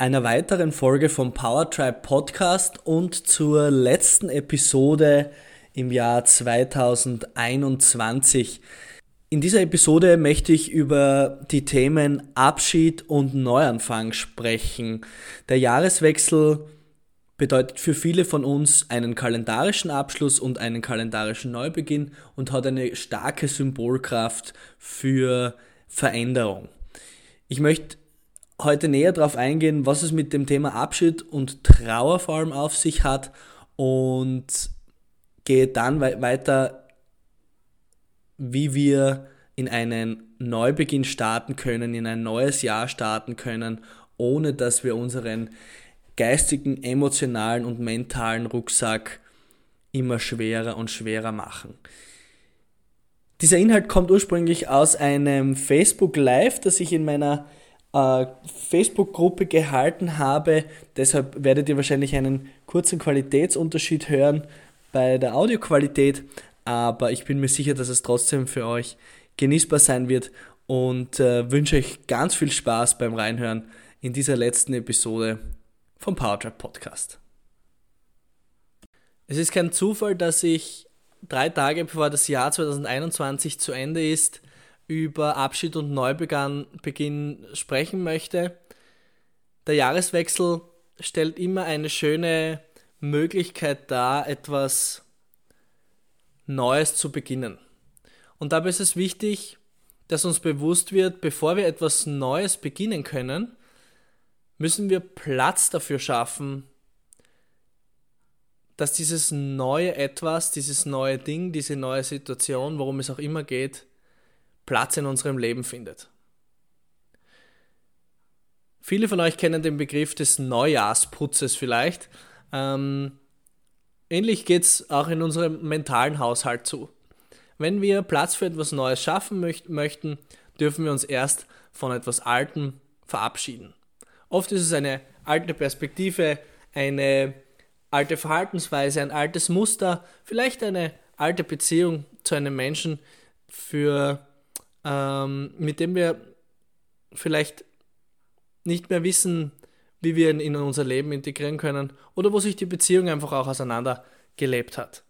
einer weiteren Folge vom Powertribe Podcast und zur letzten Episode im Jahr 2021. In dieser Episode möchte ich über die Themen Abschied und Neuanfang sprechen. Der Jahreswechsel bedeutet für viele von uns einen kalendarischen Abschluss und einen kalendarischen Neubeginn und hat eine starke Symbolkraft für Veränderung. Ich möchte heute näher darauf eingehen, was es mit dem Thema Abschied und Trauer vor allem auf sich hat und gehe dann weiter, wie wir in einen Neubeginn starten können, in ein neues Jahr starten können, ohne dass wir unseren geistigen, emotionalen und mentalen Rucksack immer schwerer und schwerer machen. Dieser Inhalt kommt ursprünglich aus einem Facebook Live, das ich in meiner äh, Facebook-Gruppe gehalten habe. Deshalb werdet ihr wahrscheinlich einen kurzen Qualitätsunterschied hören bei der Audioqualität, aber ich bin mir sicher, dass es trotzdem für euch genießbar sein wird und äh, wünsche euch ganz viel Spaß beim Reinhören in dieser letzten Episode vom Powertrap Podcast. Es ist kein Zufall, dass ich drei Tage bevor das Jahr 2021 zu Ende ist, über Abschied und Neubeginn sprechen möchte. Der Jahreswechsel stellt immer eine schöne Möglichkeit dar, etwas Neues zu beginnen. Und dabei ist es wichtig, dass uns bewusst wird, bevor wir etwas Neues beginnen können, müssen wir Platz dafür schaffen, dass dieses neue Etwas, dieses neue Ding, diese neue Situation, worum es auch immer geht, Platz in unserem Leben findet. Viele von euch kennen den Begriff des Neujahrsputzes vielleicht. Ähm, ähnlich geht es auch in unserem mentalen Haushalt zu. Wenn wir Platz für etwas Neues schaffen möcht möchten, dürfen wir uns erst von etwas Altem verabschieden. Oft ist es eine alte Perspektive, eine alte Verhaltensweise, ein altes Muster, vielleicht eine alte Beziehung zu einem Menschen, für, ähm, mit dem wir vielleicht nicht mehr wissen, wie wir ihn in unser Leben integrieren können oder wo sich die Beziehung einfach auch auseinander gelebt hat.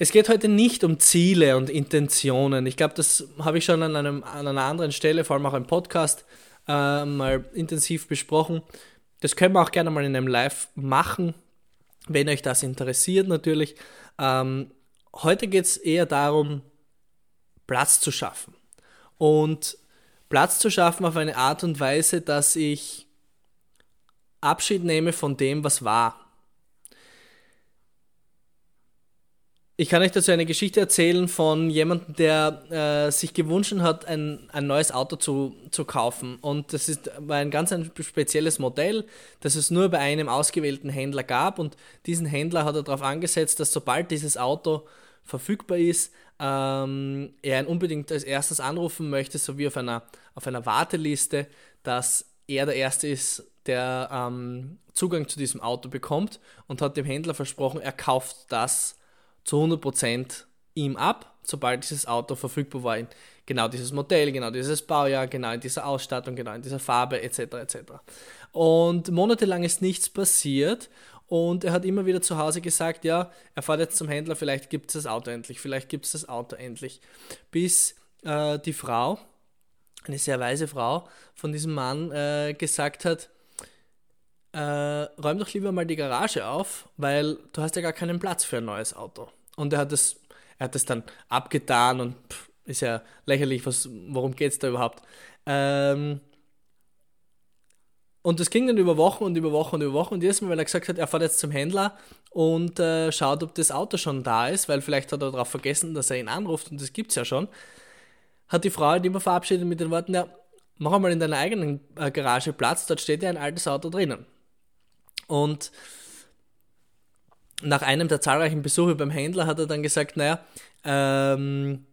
Es geht heute nicht um Ziele und Intentionen. Ich glaube, das habe ich schon an, einem, an einer anderen Stelle, vor allem auch im Podcast, äh, mal intensiv besprochen. Das können wir auch gerne mal in einem Live machen, wenn euch das interessiert natürlich. Ähm, heute geht es eher darum, Platz zu schaffen. Und Platz zu schaffen auf eine Art und Weise, dass ich Abschied nehme von dem, was war. Ich kann euch dazu eine Geschichte erzählen von jemandem, der äh, sich gewünscht hat, ein, ein neues Auto zu, zu kaufen. Und das ist, war ein ganz ein spezielles Modell, das es nur bei einem ausgewählten Händler gab. Und diesen Händler hat er darauf angesetzt, dass sobald dieses Auto verfügbar ist, ähm, er ihn unbedingt als erstes anrufen möchte, sowie auf einer, auf einer Warteliste, dass er der Erste ist, der ähm, Zugang zu diesem Auto bekommt und hat dem Händler versprochen, er kauft das zu 100% ihm ab, sobald dieses Auto verfügbar war. In genau dieses Modell, genau dieses Baujahr, genau in dieser Ausstattung, genau in dieser Farbe etc. etc. Und monatelang ist nichts passiert und er hat immer wieder zu Hause gesagt, ja, er fährt jetzt zum Händler, vielleicht gibt es das Auto endlich, vielleicht gibt es das Auto endlich. Bis äh, die Frau, eine sehr weise Frau von diesem Mann, äh, gesagt hat, äh, räum doch lieber mal die Garage auf, weil du hast ja gar keinen Platz für ein neues Auto. Und er hat das, er hat das dann abgetan und pff, ist ja lächerlich, was, worum geht es da überhaupt? Ähm, und das ging dann über Wochen und über Wochen und über Wochen. Und jedes Mal, weil er gesagt hat, er fährt jetzt zum Händler und äh, schaut, ob das Auto schon da ist, weil vielleicht hat er darauf vergessen, dass er ihn anruft und das gibt es ja schon, hat die Frau halt immer verabschiedet mit den Worten, ja, mach einmal in deiner eigenen äh, Garage Platz, dort steht ja ein altes Auto drinnen. Und nach einem der zahlreichen Besuche beim Händler hat er dann gesagt, naja, ähm,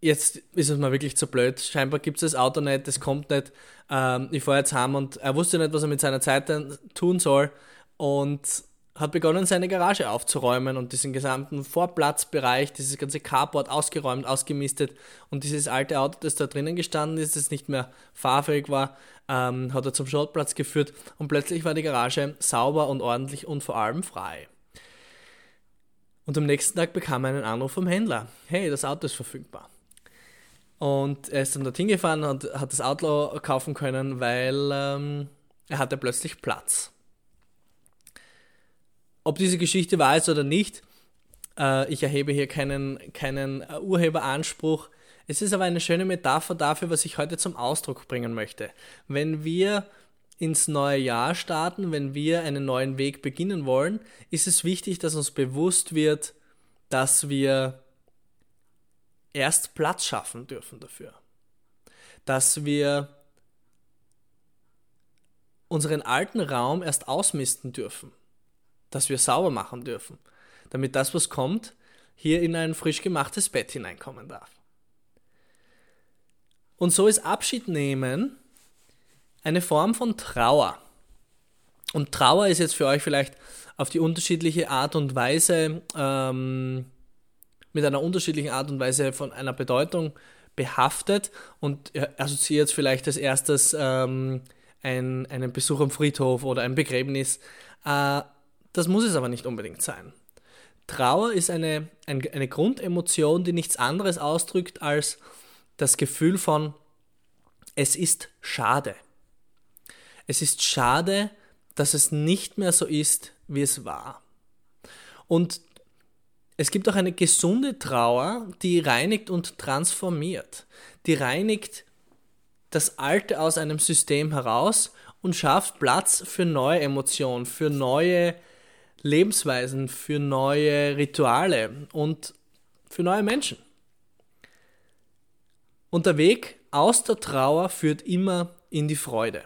jetzt ist es mal wirklich zu blöd. Scheinbar gibt es das Auto nicht, das kommt nicht. Ähm, ich fahre jetzt heim und er wusste nicht, was er mit seiner Zeit tun soll und hat begonnen, seine Garage aufzuräumen und diesen gesamten Vorplatzbereich, dieses ganze Carport ausgeräumt, ausgemistet und dieses alte Auto, das da drinnen gestanden ist, das nicht mehr fahrfähig war, ähm, hat er zum Schrottplatz geführt und plötzlich war die Garage sauber und ordentlich und vor allem frei. Und am nächsten Tag bekam er einen Anruf vom Händler. Hey, das Auto ist verfügbar. Und er ist dann dorthin gefahren und hat das Auto kaufen können, weil ähm, er hatte plötzlich Platz. Ob diese Geschichte wahr ist oder nicht, äh, ich erhebe hier keinen, keinen äh, Urheberanspruch. Es ist aber eine schöne Metapher dafür, was ich heute zum Ausdruck bringen möchte. Wenn wir ins neue Jahr starten, wenn wir einen neuen Weg beginnen wollen, ist es wichtig, dass uns bewusst wird, dass wir erst Platz schaffen dürfen dafür. Dass wir unseren alten Raum erst ausmisten dürfen. Dass wir sauber machen dürfen. Damit das, was kommt, hier in ein frisch gemachtes Bett hineinkommen darf. Und so ist Abschied nehmen eine Form von Trauer. Und Trauer ist jetzt für euch vielleicht auf die unterschiedliche Art und Weise ähm, mit einer unterschiedlichen Art und Weise von einer Bedeutung behaftet und assoziiert vielleicht als erstes ähm, ein, einen Besuch am Friedhof oder ein Begräbnis. Äh, das muss es aber nicht unbedingt sein. Trauer ist eine, ein, eine Grundemotion, die nichts anderes ausdrückt als das Gefühl von, es ist schade. Es ist schade, dass es nicht mehr so ist, wie es war. Und es gibt auch eine gesunde Trauer, die reinigt und transformiert. Die reinigt das Alte aus einem System heraus und schafft Platz für neue Emotionen, für neue Lebensweisen, für neue Rituale und für neue Menschen. Und der Weg aus der Trauer führt immer in die Freude.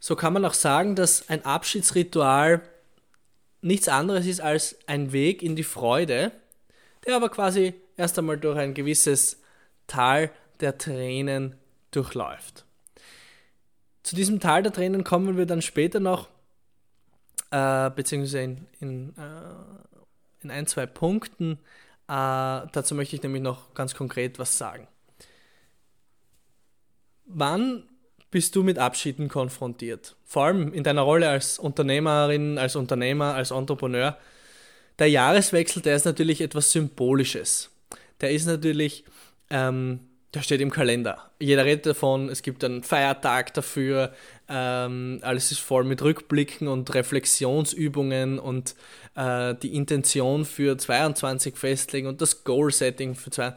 So kann man auch sagen, dass ein Abschiedsritual nichts anderes ist als ein Weg in die Freude, der aber quasi erst einmal durch ein gewisses Tal der Tränen durchläuft. Zu diesem Tal der Tränen kommen wir dann später noch, äh, beziehungsweise in, in, äh, in, ein, zwei Punkten. Äh, dazu möchte ich nämlich noch ganz konkret was sagen. Wann bist du mit Abschieden konfrontiert? Vor allem in deiner Rolle als Unternehmerin, als Unternehmer, als Entrepreneur. Der Jahreswechsel, der ist natürlich etwas Symbolisches. Der ist natürlich, ähm, der steht im Kalender. Jeder redet davon, es gibt einen Feiertag dafür, ähm, alles ist voll mit Rückblicken und Reflexionsübungen und äh, die Intention für 22 festlegen und das Goal-Setting für zwei.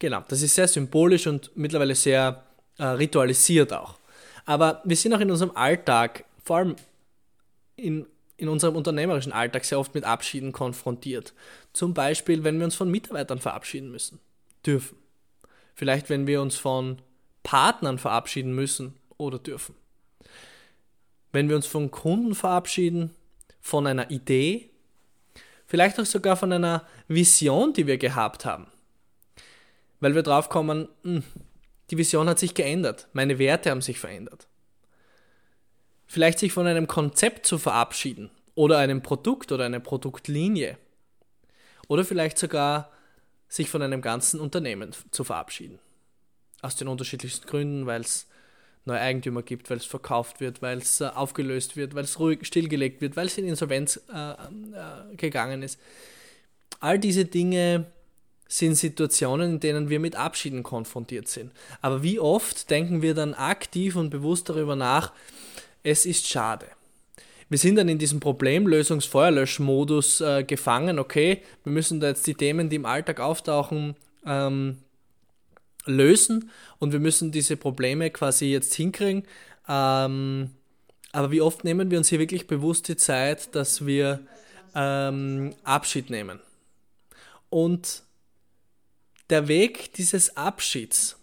Genau, das ist sehr symbolisch und mittlerweile sehr äh, ritualisiert auch. Aber wir sind auch in unserem Alltag, vor allem in, in unserem unternehmerischen Alltag, sehr oft mit Abschieden konfrontiert. Zum Beispiel, wenn wir uns von Mitarbeitern verabschieden müssen, dürfen. Vielleicht, wenn wir uns von Partnern verabschieden müssen oder dürfen. Wenn wir uns von Kunden verabschieden, von einer Idee, vielleicht auch sogar von einer Vision, die wir gehabt haben. Weil wir drauf kommen, hm, die Vision hat sich geändert, meine Werte haben sich verändert. Vielleicht sich von einem Konzept zu verabschieden oder einem Produkt oder einer Produktlinie. Oder vielleicht sogar sich von einem ganzen Unternehmen zu verabschieden. Aus den unterschiedlichsten Gründen, weil es neue Eigentümer gibt, weil es verkauft wird, weil es äh, aufgelöst wird, weil es ruhig stillgelegt wird, weil es in Insolvenz äh, äh, gegangen ist. All diese Dinge sind Situationen, in denen wir mit Abschieden konfrontiert sind. Aber wie oft denken wir dann aktiv und bewusst darüber nach, es ist schade. Wir sind dann in diesem Problemlösungs-Feuerlöschmodus äh, gefangen, okay, wir müssen da jetzt die Themen, die im Alltag auftauchen, ähm, lösen und wir müssen diese Probleme quasi jetzt hinkriegen. Ähm, aber wie oft nehmen wir uns hier wirklich bewusst die Zeit, dass wir ähm, Abschied nehmen? Und der Weg dieses Abschieds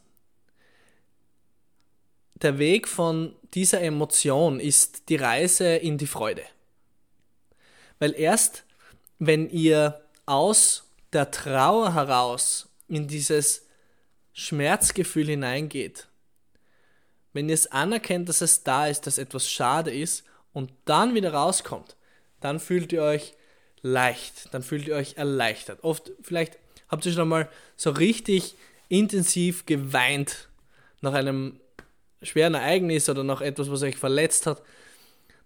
der Weg von dieser Emotion ist die Reise in die Freude. Weil erst wenn ihr aus der Trauer heraus in dieses Schmerzgefühl hineingeht, wenn ihr es anerkennt, dass es da ist, dass etwas schade ist und dann wieder rauskommt, dann fühlt ihr euch leicht, dann fühlt ihr euch erleichtert. Oft, vielleicht habt ihr schon mal so richtig intensiv geweint nach einem schweren Ereignis oder nach etwas, was euch verletzt hat.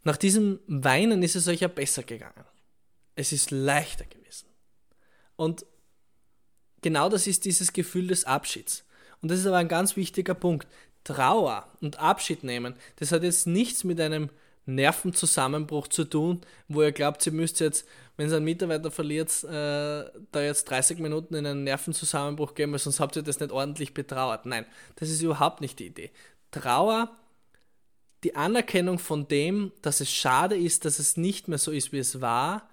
Nach diesem Weinen ist es euch ja besser gegangen. Es ist leichter gewesen. Und genau das ist dieses Gefühl des Abschieds. Und das ist aber ein ganz wichtiger Punkt. Trauer und Abschied nehmen, das hat jetzt nichts mit einem Nervenzusammenbruch zu tun, wo ihr glaubt, ihr müsst jetzt, wenn ihr einen Mitarbeiter verliert, äh, da jetzt 30 Minuten in einen Nervenzusammenbruch gehen, weil sonst habt ihr das nicht ordentlich betrauert. Nein, das ist überhaupt nicht die Idee. Trauer, die Anerkennung von dem, dass es schade ist, dass es nicht mehr so ist, wie es war,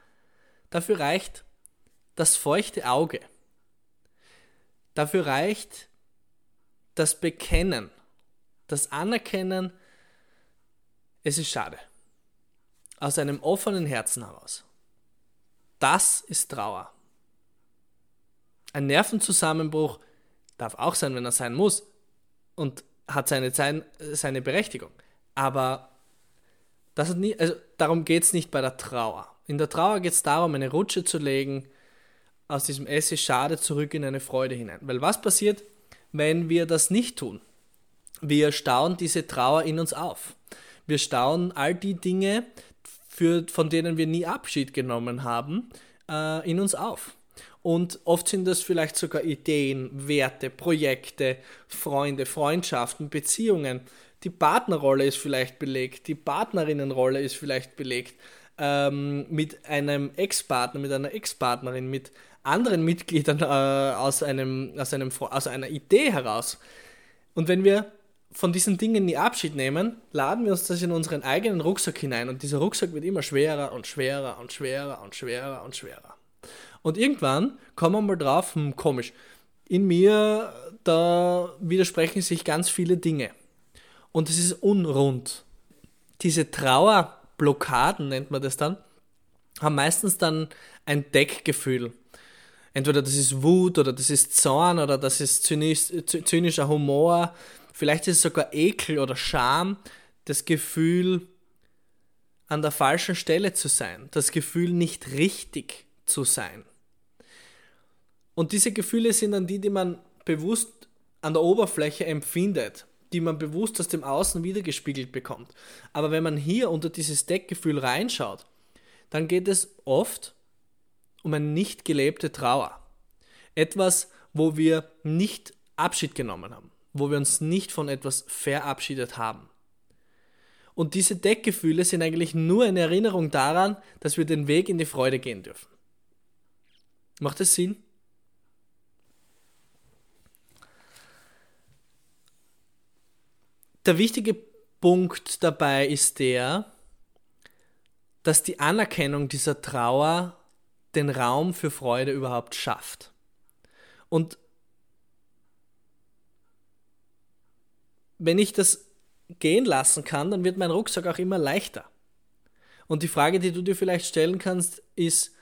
dafür reicht das feuchte Auge. Dafür reicht das Bekennen, das Anerkennen, es ist schade. Aus einem offenen Herzen heraus. Das ist Trauer. Ein Nervenzusammenbruch darf auch sein, wenn er sein muss und hat seine, seine Berechtigung. Aber das hat nie, also darum geht es nicht bei der Trauer. In der Trauer geht es darum, eine Rutsche zu legen, aus diesem Es ist schade zurück in eine Freude hinein. Weil was passiert, wenn wir das nicht tun? Wir stauen diese Trauer in uns auf. Wir stauen all die Dinge, für, von denen wir nie Abschied genommen haben, äh, in uns auf. Und oft sind das vielleicht sogar Ideen, Werte, Projekte, Freunde, Freundschaften, Beziehungen. Die Partnerrolle ist vielleicht belegt, die Partnerinnenrolle ist vielleicht belegt. Ähm, mit einem Ex-Partner, mit einer Ex-Partnerin, mit anderen Mitgliedern äh, aus, einem, aus, einem, aus einer Idee heraus. Und wenn wir von diesen Dingen nie Abschied nehmen, laden wir uns das in unseren eigenen Rucksack hinein und dieser Rucksack wird immer schwerer und schwerer und schwerer und schwerer und schwerer. Und irgendwann kommen wir mal drauf, hm, komisch, in mir, da widersprechen sich ganz viele Dinge. Und es ist unrund. Diese Trauerblockaden nennt man das dann, haben meistens dann ein Deckgefühl. Entweder das ist Wut oder das ist Zorn oder das ist zynisch, zynischer Humor Vielleicht ist es sogar Ekel oder Scham, das Gefühl, an der falschen Stelle zu sein, das Gefühl, nicht richtig zu sein. Und diese Gefühle sind dann die, die man bewusst an der Oberfläche empfindet, die man bewusst aus dem Außen wiedergespiegelt bekommt. Aber wenn man hier unter dieses Deckgefühl reinschaut, dann geht es oft um eine nicht gelebte Trauer. Etwas, wo wir nicht Abschied genommen haben wo wir uns nicht von etwas verabschiedet haben. Und diese Deckgefühle sind eigentlich nur eine Erinnerung daran, dass wir den Weg in die Freude gehen dürfen. Macht das Sinn? Der wichtige Punkt dabei ist der, dass die Anerkennung dieser Trauer den Raum für Freude überhaupt schafft. Und wenn ich das gehen lassen kann, dann wird mein Rucksack auch immer leichter. Und die Frage, die du dir vielleicht stellen kannst, ist,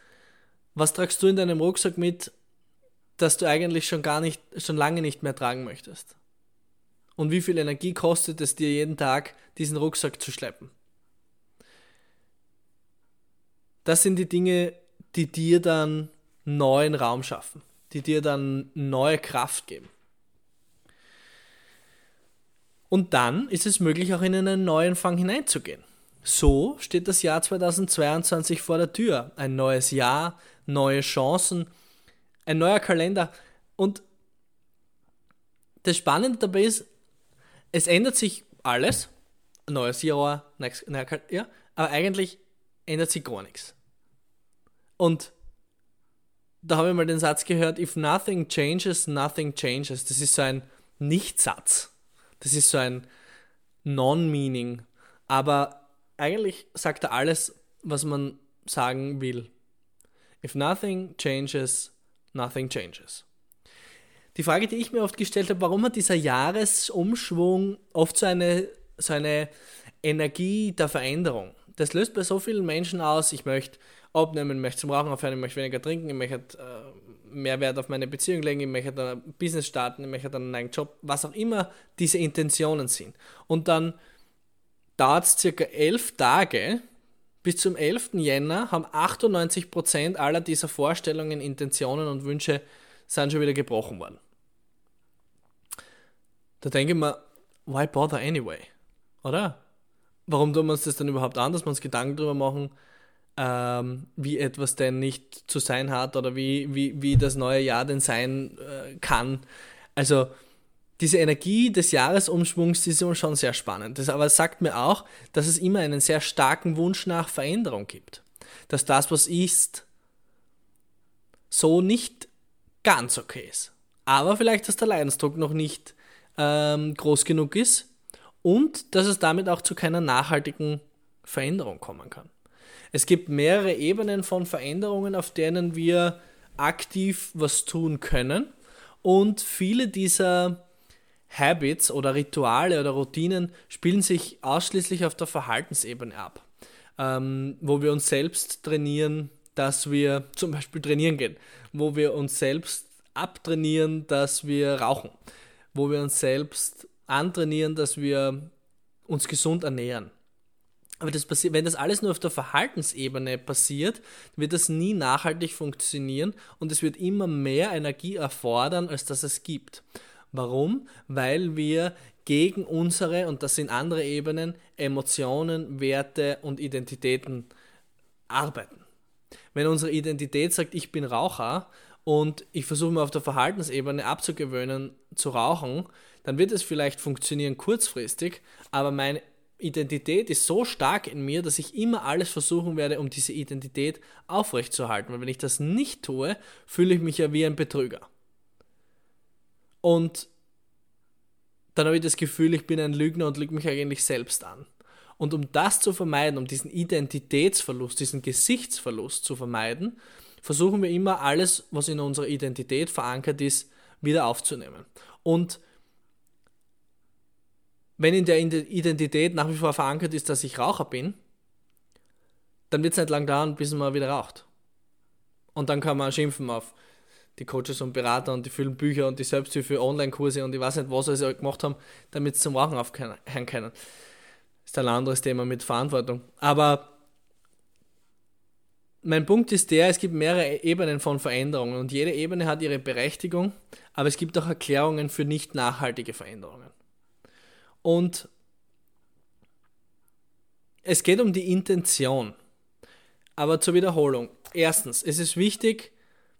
was tragst du in deinem Rucksack mit, das du eigentlich schon gar nicht, schon lange nicht mehr tragen möchtest? Und wie viel Energie kostet es dir jeden Tag, diesen Rucksack zu schleppen? Das sind die Dinge, die dir dann neuen Raum schaffen, die dir dann neue Kraft geben. Und dann ist es möglich, auch in einen neuen Fang hineinzugehen. So steht das Jahr 2022 vor der Tür. Ein neues Jahr, neue Chancen, ein neuer Kalender. Und das Spannende dabei ist, es ändert sich alles. Neues Jahr, neuer Kalender, ja, aber eigentlich ändert sich gar nichts. Und da habe ich mal den Satz gehört, if nothing changes, nothing changes. Das ist so ein Nichtsatz. Das ist so ein Non-Meaning. Aber eigentlich sagt er alles, was man sagen will. If nothing changes, nothing changes. die Frage, die ich mir oft gestellt habe, warum hat dieser Jahresumschwung oft so eine, so eine Energie der Veränderung? Das löst bei so vielen Menschen aus, ich möchte abnehmen, ich möchte zum Rauchen aufhören, ich möchte weniger trinken, ich möchte äh, mehr Wert auf meine Beziehung legen, ich möchte dann ein Business starten, ich möchte dann einen eigenen Job, was auch immer diese Intentionen sind. Und dann dauert es circa elf Tage, bis zum 11. Jänner haben 98% aller dieser Vorstellungen, Intentionen und Wünsche sind schon wieder gebrochen worden. Da denke ich mir, why bother anyway? Oder? Warum tun wir uns das dann überhaupt an, dass wir uns Gedanken darüber machen, ähm, wie etwas denn nicht zu sein hat oder wie, wie, wie das neue Jahr denn sein äh, kann? Also, diese Energie des Jahresumschwungs ist schon sehr spannend. Das aber sagt mir auch, dass es immer einen sehr starken Wunsch nach Veränderung gibt. Dass das, was ist, so nicht ganz okay ist. Aber vielleicht, dass der Leidensdruck noch nicht ähm, groß genug ist und dass es damit auch zu keiner nachhaltigen Veränderung kommen kann. Es gibt mehrere Ebenen von Veränderungen, auf denen wir aktiv was tun können und viele dieser Habits oder Rituale oder Routinen spielen sich ausschließlich auf der Verhaltensebene ab, ähm, wo wir uns selbst trainieren, dass wir zum Beispiel trainieren gehen, wo wir uns selbst abtrainieren, dass wir rauchen, wo wir uns selbst antrainieren, dass wir uns gesund ernähren. Aber das passiert, wenn das alles nur auf der Verhaltensebene passiert, wird das nie nachhaltig funktionieren und es wird immer mehr Energie erfordern, als dass es gibt. Warum? Weil wir gegen unsere, und das sind andere Ebenen, Emotionen, Werte und Identitäten arbeiten. Wenn unsere Identität sagt, ich bin Raucher und ich versuche mir auf der Verhaltensebene abzugewöhnen zu rauchen, dann wird es vielleicht funktionieren kurzfristig, aber meine Identität ist so stark in mir, dass ich immer alles versuchen werde, um diese Identität aufrechtzuerhalten. Weil wenn ich das nicht tue, fühle ich mich ja wie ein Betrüger. Und dann habe ich das Gefühl, ich bin ein Lügner und lüge mich eigentlich selbst an. Und um das zu vermeiden, um diesen Identitätsverlust, diesen Gesichtsverlust zu vermeiden, versuchen wir immer alles, was in unserer Identität verankert ist, wieder aufzunehmen. Und wenn in der Identität nach wie vor verankert ist, dass ich Raucher bin, dann wird es nicht lang dauern, bis man wieder raucht. Und dann kann man schimpfen auf die Coaches und Berater und die vielen Bücher und die Selbsthilfe, Online-Kurse und ich weiß nicht, was sie gemacht haben, damit sie zum Rauchen aufhören können. Das ist ein anderes Thema mit Verantwortung. Aber mein Punkt ist der, es gibt mehrere Ebenen von Veränderungen und jede Ebene hat ihre Berechtigung, aber es gibt auch Erklärungen für nicht nachhaltige Veränderungen. Und es geht um die Intention. Aber zur Wiederholung. Erstens, es ist wichtig,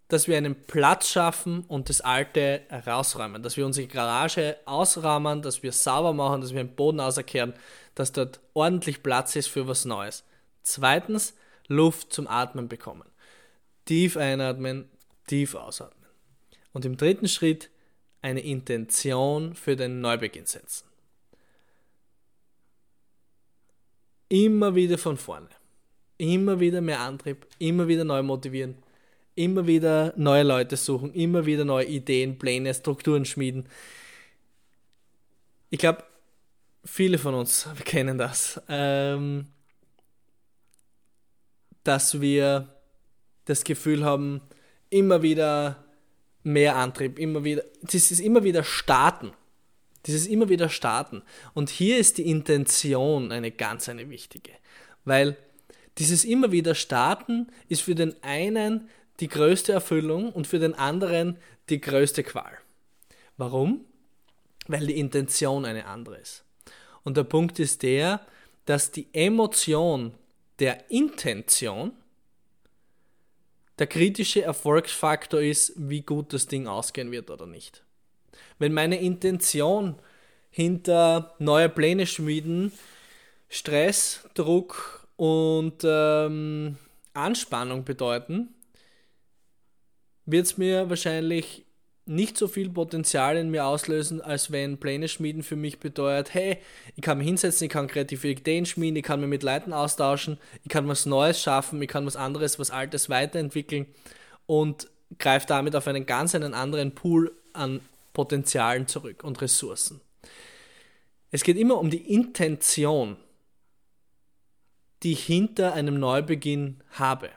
dass wir einen Platz schaffen und das Alte rausräumen, dass wir unsere Garage ausrahmen, dass wir sauber machen, dass wir den Boden auserkehren, dass dort ordentlich Platz ist für was Neues. Zweitens, Luft zum Atmen bekommen. Tief einatmen, tief ausatmen. Und im dritten Schritt eine Intention für den Neubeginn setzen. Immer wieder von vorne. Immer wieder mehr Antrieb, immer wieder neu motivieren immer wieder neue Leute suchen, immer wieder neue Ideen, Pläne, Strukturen schmieden. Ich glaube, viele von uns kennen das, ähm, dass wir das Gefühl haben, immer wieder mehr Antrieb, immer wieder, dieses immer wieder starten. Dieses immer wieder starten. Und hier ist die Intention eine ganz eine wichtige. Weil dieses immer wieder starten ist für den einen die größte Erfüllung und für den anderen die größte Qual. Warum? Weil die Intention eine andere ist. Und der Punkt ist der, dass die Emotion der Intention der kritische Erfolgsfaktor ist, wie gut das Ding ausgehen wird oder nicht. Wenn meine Intention hinter neue Pläne schmieden, Stress, Druck und ähm, Anspannung bedeuten, wird es mir wahrscheinlich nicht so viel Potenzial in mir auslösen, als wenn Pläne schmieden für mich bedeutet, hey, ich kann mich hinsetzen, ich kann kreative Ideen schmieden, ich kann mich mit Leuten austauschen, ich kann was Neues schaffen, ich kann was anderes, was Altes weiterentwickeln und greife damit auf einen ganz einen anderen Pool an Potenzialen zurück und Ressourcen. Es geht immer um die Intention, die ich hinter einem Neubeginn habe.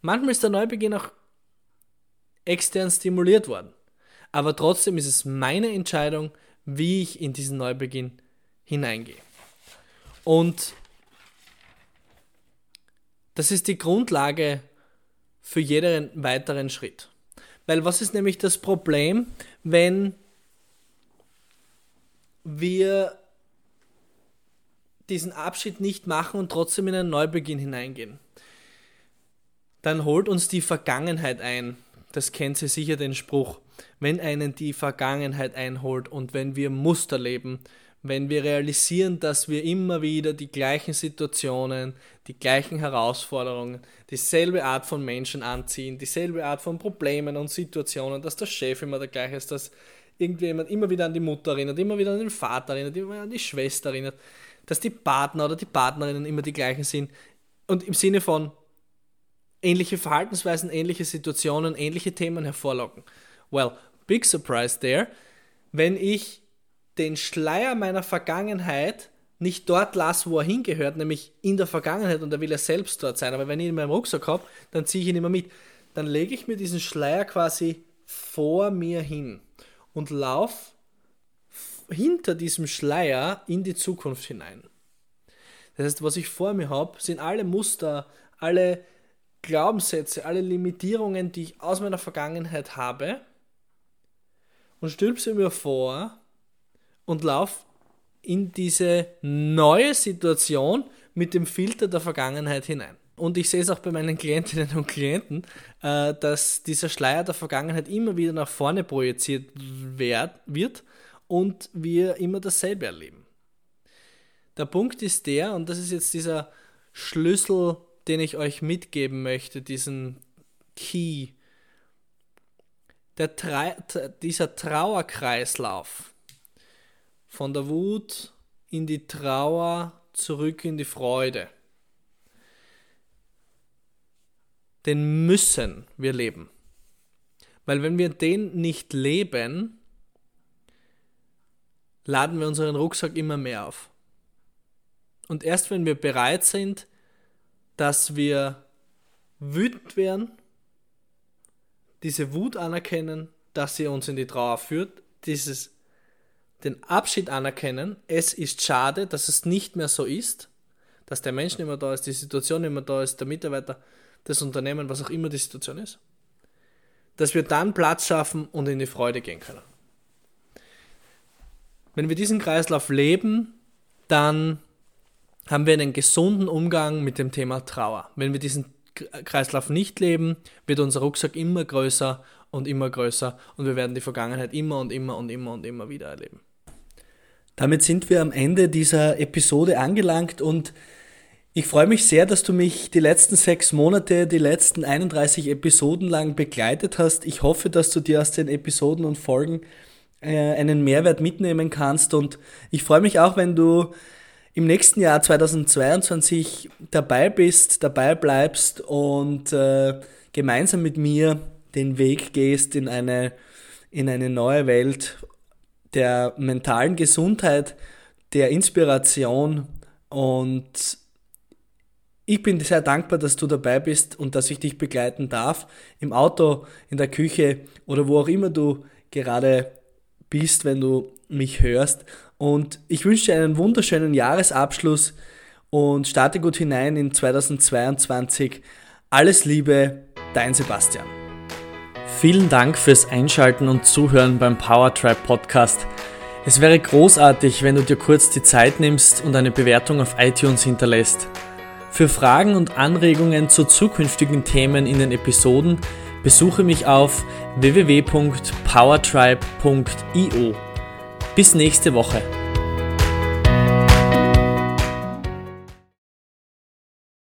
Manchmal ist der Neubeginn auch extern stimuliert worden. Aber trotzdem ist es meine Entscheidung, wie ich in diesen Neubeginn hineingehe. Und das ist die Grundlage für jeden weiteren Schritt. Weil was ist nämlich das Problem, wenn wir diesen Abschied nicht machen und trotzdem in einen Neubeginn hineingehen? Dann holt uns die Vergangenheit ein. Das kennt sie sicher den Spruch. Wenn einen die Vergangenheit einholt und wenn wir Muster leben, wenn wir realisieren, dass wir immer wieder die gleichen Situationen, die gleichen Herausforderungen, dieselbe Art von Menschen anziehen, dieselbe Art von Problemen und Situationen, dass der Chef immer der gleiche ist, dass irgendjemand immer wieder an die Mutter erinnert, immer wieder an den Vater erinnert, immer an die Schwester erinnert, dass die Partner oder die Partnerinnen immer die gleichen sind und im Sinne von ähnliche Verhaltensweisen, ähnliche Situationen, ähnliche Themen hervorlocken. Well, big surprise there. Wenn ich den Schleier meiner Vergangenheit nicht dort lasse, wo er hingehört, nämlich in der Vergangenheit und da will er selbst dort sein. Aber wenn ich ihn in meinem Rucksack habe, dann ziehe ich ihn immer mit. Dann lege ich mir diesen Schleier quasi vor mir hin und laufe hinter diesem Schleier in die Zukunft hinein. Das heißt, was ich vor mir habe, sind alle Muster, alle Glaubenssätze, alle Limitierungen, die ich aus meiner Vergangenheit habe und stülpe sie mir vor und laufe in diese neue Situation mit dem Filter der Vergangenheit hinein. Und ich sehe es auch bei meinen Klientinnen und Klienten, äh, dass dieser Schleier der Vergangenheit immer wieder nach vorne projiziert wird und wir immer dasselbe erleben. Der Punkt ist der, und das ist jetzt dieser Schlüssel, den ich euch mitgeben möchte, diesen Key, der, dieser Trauerkreislauf, von der Wut in die Trauer zurück in die Freude. Den müssen wir leben. Weil wenn wir den nicht leben, laden wir unseren Rucksack immer mehr auf. Und erst wenn wir bereit sind, dass wir wütend werden, diese Wut anerkennen, dass sie uns in die Trauer führt, dieses den Abschied anerkennen. Es ist schade, dass es nicht mehr so ist, dass der Mensch nicht mehr da ist, die Situation nicht mehr da ist, der Mitarbeiter, das Unternehmen, was auch immer die Situation ist. Dass wir dann Platz schaffen und in die Freude gehen können. Wenn wir diesen Kreislauf leben, dann haben wir einen gesunden Umgang mit dem Thema Trauer. Wenn wir diesen Kreislauf nicht leben, wird unser Rucksack immer größer und immer größer und wir werden die Vergangenheit immer und immer und immer und immer wieder erleben. Damit sind wir am Ende dieser Episode angelangt und ich freue mich sehr, dass du mich die letzten sechs Monate, die letzten 31 Episoden lang begleitet hast. Ich hoffe, dass du dir aus den Episoden und Folgen äh, einen Mehrwert mitnehmen kannst und ich freue mich auch, wenn du im nächsten Jahr 2022 dabei bist, dabei bleibst und äh, gemeinsam mit mir den Weg gehst in eine, in eine neue Welt der mentalen Gesundheit, der Inspiration und ich bin sehr dankbar, dass du dabei bist und dass ich dich begleiten darf. Im Auto, in der Küche oder wo auch immer du gerade bist, wenn du mich hörst. Und ich wünsche dir einen wunderschönen Jahresabschluss und starte gut hinein in 2022. Alles Liebe, dein Sebastian. Vielen Dank fürs Einschalten und Zuhören beim Powertribe Podcast. Es wäre großartig, wenn du dir kurz die Zeit nimmst und eine Bewertung auf iTunes hinterlässt. Für Fragen und Anregungen zu zukünftigen Themen in den Episoden besuche mich auf www.powertribe.io. Bis nächste Woche.